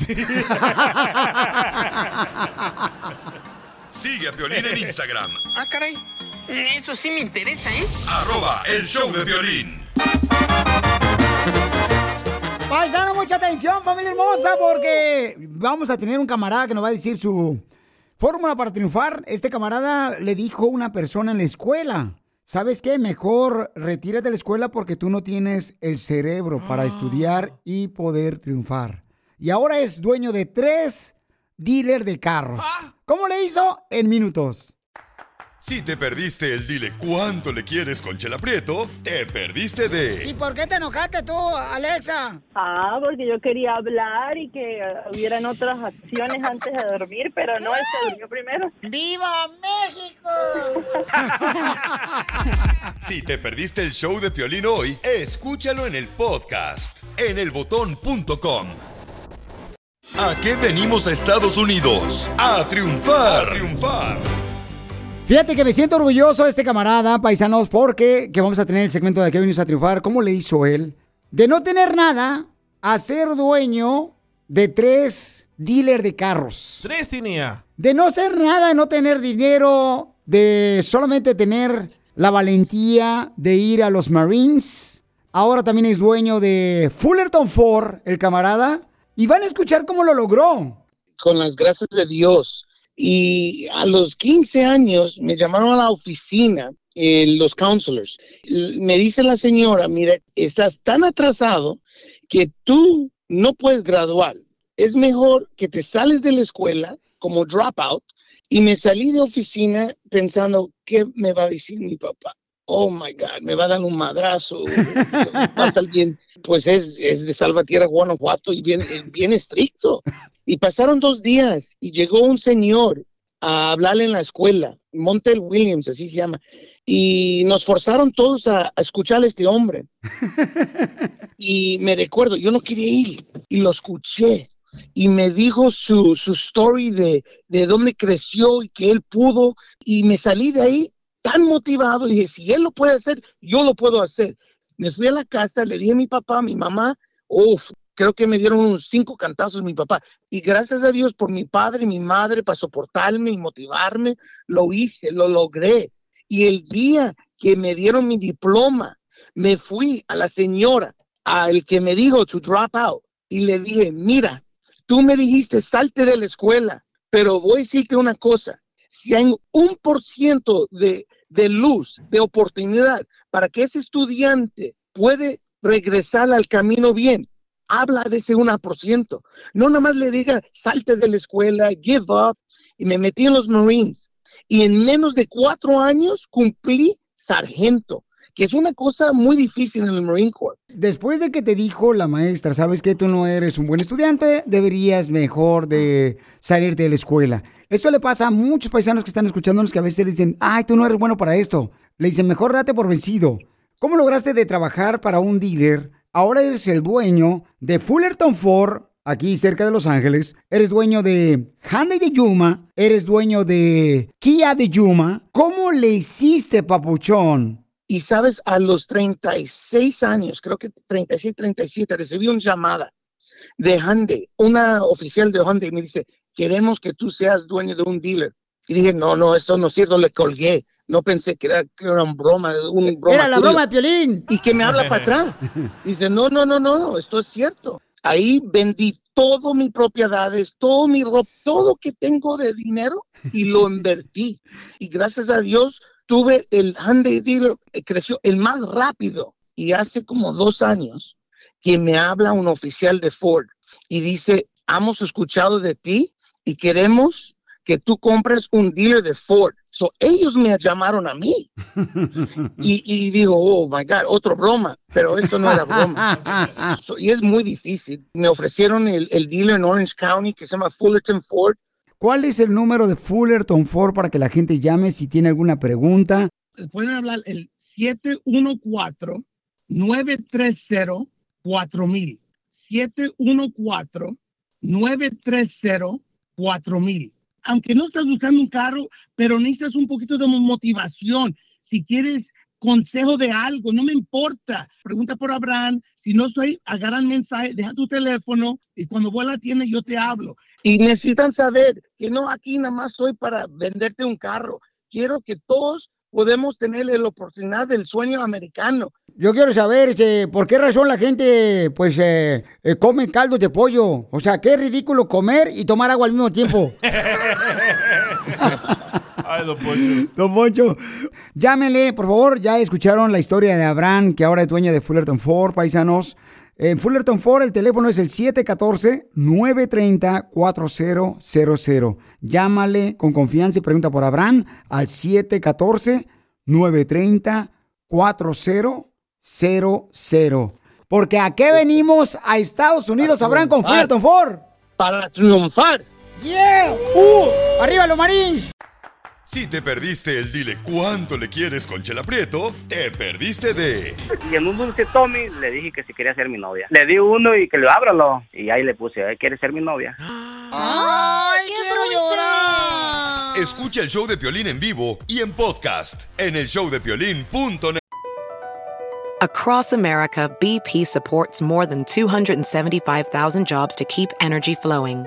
Sigue a Piolín en Instagram, Ah, caray. Eso sí me interesa, ¿eh? arroba el show de violín. Paisano, mucha atención, familia hermosa, porque vamos a tener un camarada que nos va a decir su fórmula para triunfar. Este camarada le dijo a una persona en la escuela, ¿sabes qué? Mejor retírate de la escuela porque tú no tienes el cerebro para estudiar y poder triunfar. Y ahora es dueño de tres dealers de carros. ¿Cómo le hizo? En minutos. Si te perdiste el dile cuánto le quieres con Chela Prieto, te perdiste de ¿Y por qué te enojaste tú, Alexa? Ah, porque yo quería hablar y que hubieran otras acciones antes de dormir, pero no, él se durmió primero. ¡Viva México! Si te perdiste el show de Piolín hoy, escúchalo en el podcast en elbotón.com. ¿A qué venimos a Estados Unidos? A triunfar, a triunfar. Fíjate que me siento orgulloso de este camarada, paisanos, porque que vamos a tener el segmento de que venimos a triunfar. ¿Cómo le hizo él? De no tener nada a ser dueño de tres dealers de carros. Tres tenía. De no ser nada, de no tener dinero, de solamente tener la valentía de ir a los Marines. Ahora también es dueño de Fullerton Ford, el camarada. Y van a escuchar cómo lo logró. con las gracias de Dios. Y a los 15 años me llamaron a la oficina eh, los counselors. Me dice la señora, mira, estás tan atrasado que tú no puedes graduar. Es mejor que te sales de la escuela como dropout. Y me salí de oficina pensando, ¿qué me va a decir mi papá? Oh my God, me va a dar un madrazo. Va bien, pues es, es de Salvatierra, Guanajuato y bien, eh, bien estricto. Y pasaron dos días y llegó un señor a hablarle en la escuela, Montel Williams, así se llama, y nos forzaron todos a, a escuchar a este hombre. Y me recuerdo, yo no quería ir y lo escuché y me dijo su, su story de, de dónde creció y que él pudo y me salí de ahí tan motivado y dije, si él lo puede hacer, yo lo puedo hacer. Me fui a la casa, le dije a mi papá, a mi mamá, uff, creo que me dieron unos cinco cantazos mi papá. Y gracias a Dios por mi padre y mi madre para soportarme y motivarme, lo hice, lo logré. Y el día que me dieron mi diploma, me fui a la señora, al que me dijo to drop out, y le dije, mira, tú me dijiste salte de la escuela, pero voy a decirte una cosa, si hay un por ciento de, de luz, de oportunidad para que ese estudiante puede regresar al camino bien, habla de ese 1%. No nada más le diga, salte de la escuela, give up. Y me metí en los Marines. Y en menos de cuatro años cumplí sargento, que es una cosa muy difícil en el Marine Corps. Después de que te dijo la maestra, sabes que tú no eres un buen estudiante, deberías mejor de salirte de la escuela. Esto le pasa a muchos paisanos que están escuchándonos que a veces le dicen, ay, tú no eres bueno para esto. Le dicen, mejor date por vencido. ¿Cómo lograste de trabajar para un dealer? Ahora eres el dueño de Fullerton Ford, aquí cerca de Los Ángeles. Eres dueño de Hyundai de Yuma. Eres dueño de Kia de Yuma. ¿Cómo le hiciste, papuchón? Y sabes, a los 36 años, creo que 36, 37, recibí una llamada de Hyundai, una oficial de Hyundai me dice, queremos que tú seas dueño de un dealer. Y dije, no, no, esto no es cierto, le colgué. No pensé que era, que era un broma, un broma Era la tuyo. broma de Piolín. Y que me habla para atrás. Dice, no, no, no, no, no, esto es cierto. Ahí vendí todo mis propiedades, todo mi ropa, todo que tengo de dinero y lo invertí. Y gracias a Dios tuve el Hyundai dealer, creció el más rápido. Y hace como dos años que me habla un oficial de Ford y dice, hemos escuchado de ti y queremos que tú compres un dealer de Ford. So, ellos me llamaron a mí. Y, y digo, oh my God, otro broma, pero esto no era broma. So, y es muy difícil. Me ofrecieron el, el dealer en Orange County que se llama Fullerton Ford. ¿Cuál es el número de Fullerton Ford para que la gente llame si tiene alguna pregunta? Pueden hablar el 714-930-4000. 714-930-4000. Aunque no estás buscando un carro, pero necesitas un poquito de motivación. Si quieres consejo de algo, no me importa. Pregunta por Abraham. Si no estoy, agarran mensaje, deja tu teléfono y cuando voy a la tienda yo te hablo. Y necesitan saber que no aquí nada más estoy para venderte un carro. Quiero que todos podemos tener la oportunidad del sueño americano. Yo quiero saber este, por qué razón la gente pues eh, eh, come caldos de pollo. O sea, qué ridículo comer y tomar agua al mismo tiempo. Ay, don Poncho. Don Poncho, llámenle, por favor. Ya escucharon la historia de Abraham, que ahora es dueño de Fullerton Ford, paisanos. En Fullerton Ford el teléfono es el 714-930-4000. Llámale con confianza y pregunta por Abraham al 714-930-4000. Porque ¿a qué venimos a Estados Unidos, Abraham, con. Fullerton Ford? Para triunfar. ¡Yeah! ¡Uh! ¡Arriba los Marines! Si te perdiste el dile cuánto le quieres con Chela Prieto, te perdiste de Y en un dulce Tommy le dije que si quería ser mi novia. Le di uno y que lo ábralo. Y ahí le puse, "Eh, ¿quieres ser mi novia? ¡Ay, quiero llorar! Escucha el show de Piolín en vivo y en podcast en el showdepiolín.net. Across America, BP supports more than 275,000 jobs to keep energy flowing.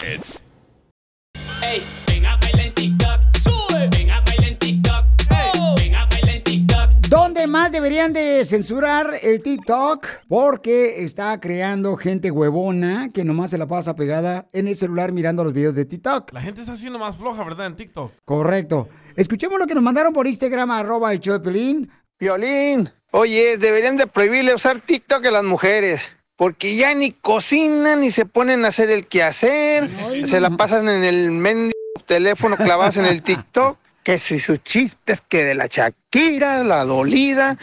Ey, ven a bailar en TikTok. Sube, ven a bailar en TikTok. Oh, ven a bailar en TikTok. ¿Dónde más deberían de censurar el TikTok? Porque está creando gente huevona que nomás se la pasa pegada en el celular mirando los videos de TikTok. La gente está haciendo más floja, ¿verdad? En TikTok. Correcto. Escuchemos lo que nos mandaron por Instagram, arroba el show de Pelín. Violín, oye, deberían de prohibirle usar TikTok a las mujeres. Porque ya ni cocinan ni se ponen a hacer el quehacer. se la pasan en el mendigo teléfono clavadas en el TikTok. Que si sus chistes, que de la Shakira, la dolida,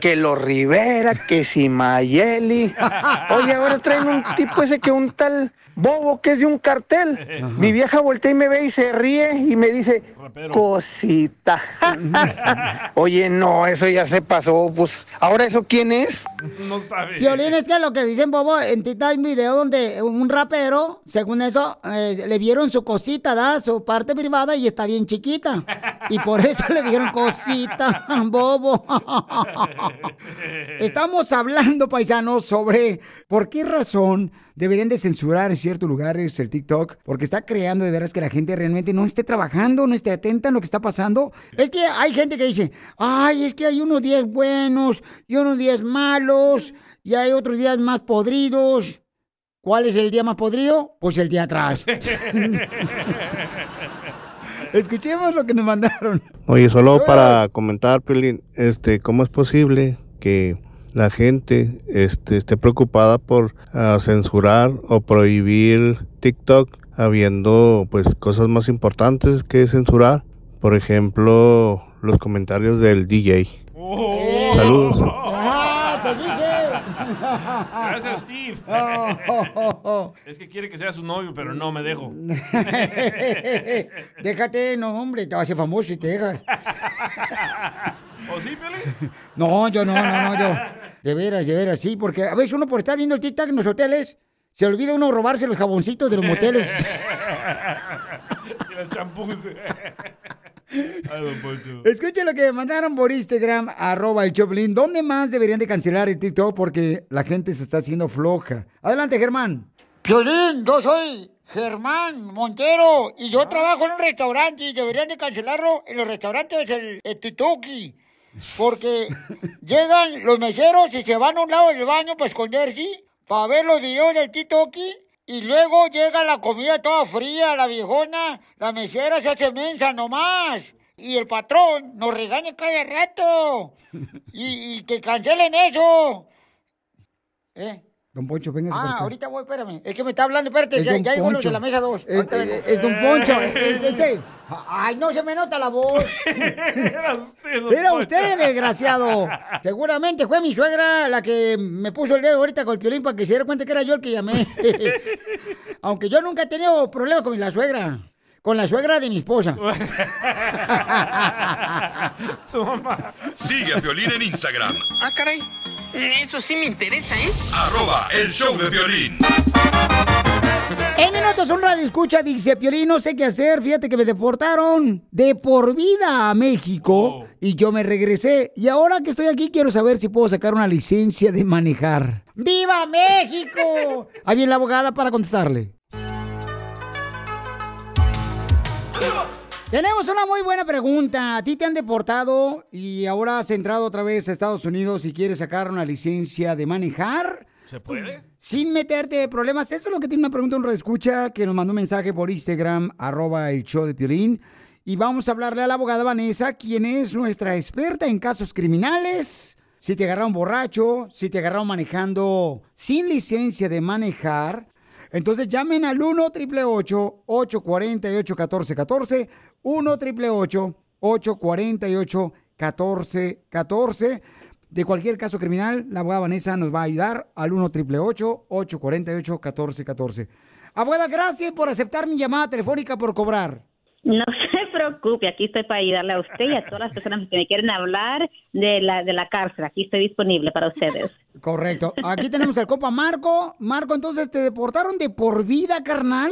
que los Rivera, que si Mayeli. Oye, ahora traen un tipo ese que un tal bobo que es de un cartel. Mi vieja voltea y me ve y se ríe y me dice, cosita. Oye, no, eso ya se pasó. Pues, ¿ahora eso quién es? No sabe. Violín, es que lo que dicen, Bobo, en TikTok hay un video donde un rapero, según eso, eh, le vieron su cosita, ¿da? Su parte privada y está bien chiquita. Y por eso le dijeron cosita, Bobo. Estamos hablando, paisanos, sobre por qué razón deberían de censurar en ciertos lugares el TikTok, porque está creando de veras que la gente realmente no esté trabajando, no esté atenta en lo que está pasando. Es que hay gente que dice, ay, es que hay unos días buenos y unos días malos y hay otros días más podridos. ¿Cuál es el día más podrido? Pues el día atrás. Escuchemos lo que nos mandaron. Oye, solo para comentar, Piolín, este, ¿cómo es posible que la gente este, esté preocupada por ah, censurar o prohibir TikTok habiendo pues cosas más importantes que censurar? Por ejemplo, los comentarios del DJ. Saludos. ¡Ah, te dije! Gracias, Steve. es que quiere que sea su novio, pero no me dejo. Déjate, no, hombre, te vas a hacer famoso y te dejas. ¿O sí, Piolín? No, yo no, no, no, yo. De veras, de veras, sí, porque a veces uno por estar viendo el TikTok en los hoteles, se olvida uno robarse los jaboncitos de los moteles. y los champús. Escuchen lo que me mandaron por Instagram, arroba el Choplin. ¿Dónde más deberían de cancelar el TikTok? Porque la gente se está haciendo floja. Adelante, Germán. Piolín, yo soy Germán Montero y yo trabajo en un restaurante y deberían de cancelarlo en los restaurantes el, el Tituki. Porque llegan los meseros y se van a un lado del baño para esconderse, para ver los videos del Titoki. Y luego llega la comida toda fría, la viejona, la mesera se hace mensa nomás. Y el patrón nos regaña cada rato. Y, y que cancelen eso. ¿Eh? Don Poncho, por Ah, ahorita voy, espérame. Es que me está hablando, espérate, Es ya, ya llegó los de la mesa 2. Es, es- es Don Poncho. Es, este. Ay, no se me nota la voz. Era usted, don Era Poncho. usted, desgraciado. Seguramente fue mi suegra la que me puso el dedo ahorita con el piolín para que se diera cuenta que era yo el que llamé. Aunque yo nunca he tenido problemas con la suegra. con la suegra de mi esposa. Su mamá. Sigue a Piolín en Instagram, Ah, caray. Eso sí me interesa, ¿eh? arroba el show de violín. En minutos un radio escucha, dice Piolín, no sé qué hacer, fíjate que me deportaron de por vida a México y yo me regresé. Y ahora que estoy aquí quiero saber si puedo sacar una licencia de manejar. ¡Viva México! Ahí viene la abogada para contestarle. Tenemos una muy buena pregunta. ¿A ti te han deportado y ahora has entrado otra vez a Estados Unidos y quieres sacar una licencia de manejar? ¿Se puede? Sin meterte de problemas. Eso es lo que tiene una pregunta un escucha que nos mandó un mensaje por Instagram, arroba el show de Piolín. Y vamos a hablarle a la abogada Vanessa, quien es nuestra experta en casos criminales. Si te agarraron borracho, si te agarraron manejando sin licencia de manejar, entonces llamen al 1 888 848 1414 1 888 848 1414 De cualquier caso criminal, la abogada Vanessa nos va a ayudar al 1 888 848 1414 Abogada, gracias por aceptar mi llamada telefónica por cobrar. No se preocupe, aquí estoy para ayudarle a usted y a todas las personas que me quieren hablar de la, de la cárcel. Aquí estoy disponible para ustedes. Correcto. Aquí tenemos al copa Marco. Marco, entonces, ¿te deportaron de por vida, carnal?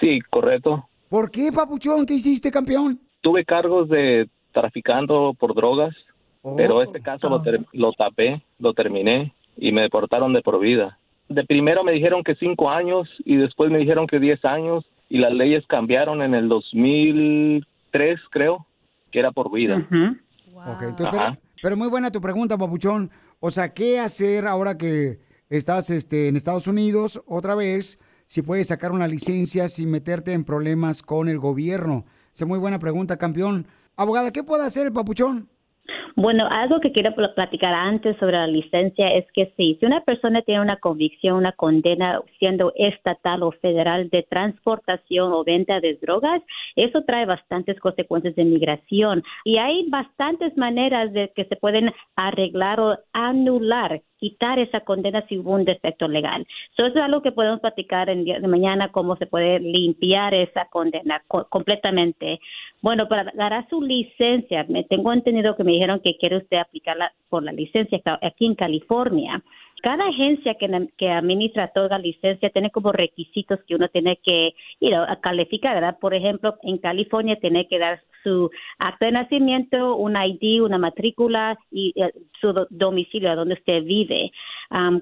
Sí, correcto. ¿Por qué, papuchón? ¿Qué hiciste, campeón? Tuve cargos de traficando por drogas, Oh. pero este caso lo, ter- lo tapé, lo terminé y me deportaron de por vida. De primero me dijeron que cinco años y después me dijeron que diez años y las leyes cambiaron en el 2003, creo, que era por vida. Ok, entonces, pero. Pero muy buena tu pregunta, papuchón. O sea, ¿qué hacer ahora que estás este, en Estados Unidos otra vez? Si puedes sacar una licencia sin meterte en problemas con el gobierno. Esa es muy buena pregunta, campeón. Abogada, ¿qué puede hacer el papuchón? Bueno, algo que quiero pl- platicar antes sobre la licencia es que sí, si una persona tiene una convicción, una condena siendo estatal o federal de transportación o venta de drogas, eso trae bastantes consecuencias de migración. Y hay bastantes maneras de que se pueden arreglar o anular quitar esa condena si hubo un defecto legal. So, eso es algo que podemos platicar el día de mañana, cómo se puede limpiar esa condena co- completamente. Bueno, para dar su licencia, me tengo entendido que me dijeron que quiere usted aplicarla por la licencia aquí en California. Cada agencia que, que administra toda licencia tiene como requisitos que uno tiene que you know, calificar, ¿verdad? Por ejemplo, en California tiene que dar su acta de nacimiento, un ID, una matrícula y eh, su do- domicilio, a donde usted vive.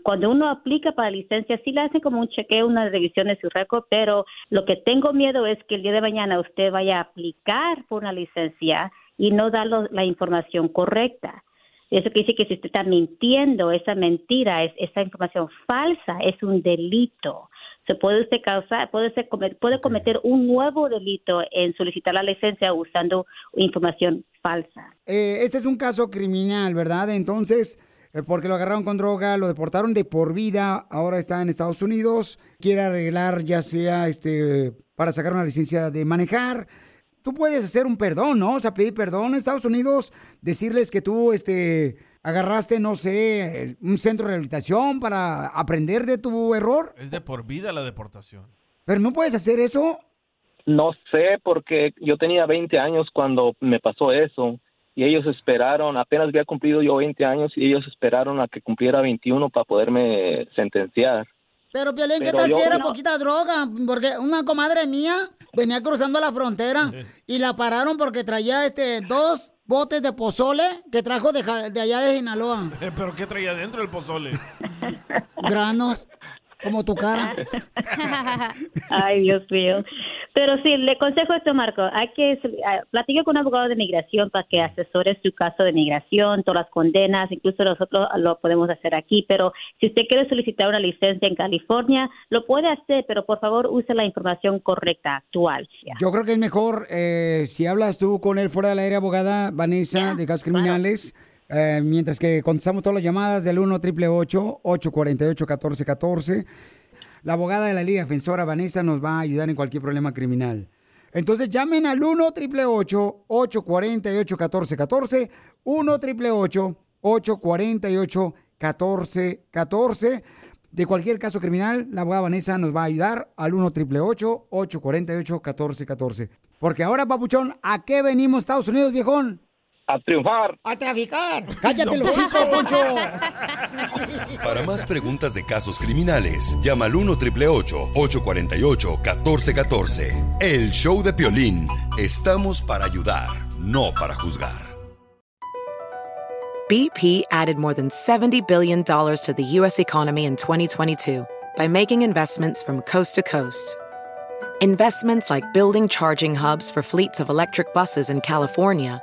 Cuando uno aplica para licencia, sí le hacen como un chequeo, una revisión de su récord, pero lo que tengo miedo es que el día de mañana usted vaya a aplicar por una licencia y no da lo- la información correcta. Eso quiere decir que si usted está mintiendo, esa mentira, es, esa información falsa es un delito. Se puede usted causar, puede, ser, puede cometer un nuevo delito en solicitar la licencia usando información falsa. Eh, este es un caso criminal, ¿verdad? Entonces, eh, porque lo agarraron con droga, lo deportaron de por vida, ahora está en Estados Unidos, quiere arreglar ya sea este para sacar una licencia de manejar. Tú puedes hacer un perdón, ¿no? O sea, pedir perdón en Estados Unidos, decirles que tú este agarraste, no sé, un centro de rehabilitación para aprender de tu error, Es de por vida la deportación. pero no puedes hacer eso. No sé, porque yo tenía 20 años cuando me pasó eso y ellos esperaron, apenas había cumplido yo 20 años y ellos esperaron a que cumpliera 21 para poderme sentenciar. Pero, Piolín, ¿qué Pero tal yo- si era No. poquita droga? Porque una comadre mía venía cruzando la frontera y la pararon porque traía este dos botes de pozole que trajo de, de allá de Sinaloa. ¿Pero qué traía dentro el pozole? Granos, como tu cara. Ay, Dios mío. Pero sí, le consejo esto, Marco. Hay que ah, platique con un abogado de migración para que asesore su caso de migración, todas las condenas, incluso nosotros lo podemos hacer aquí. Pero si usted quiere solicitar una licencia en California, lo puede hacer, pero por favor use la información correcta, actual. Yo creo que es mejor eh, si hablas tú con él fuera del aire, abogada Vanessa, de casos criminales, eh, mientras que contestamos todas las llamadas del 1 888 848 1414 La abogada de la Liga Defensora, Vanessa, nos va a ayudar en cualquier problema criminal. Entonces llamen al 1 888 848 1414 1 888 848 1414 de cualquier caso criminal, la abogada Vanessa nos va a ayudar al 1 888 848 1414 Porque ahora, papuchón, ¿a qué venimos Estados Unidos, viejón? A triunfar. A traficar. Cállate los hocico, Poncho. Para más preguntas de casos criminales, llama al 1 888 848 1414 El show de Piolín. Estamos para ayudar, no para juzgar. BP added more than $70 billion to the U.S. economy in 2022 by making investments from coast to coast. Investments like building charging hubs for fleets of electric buses in California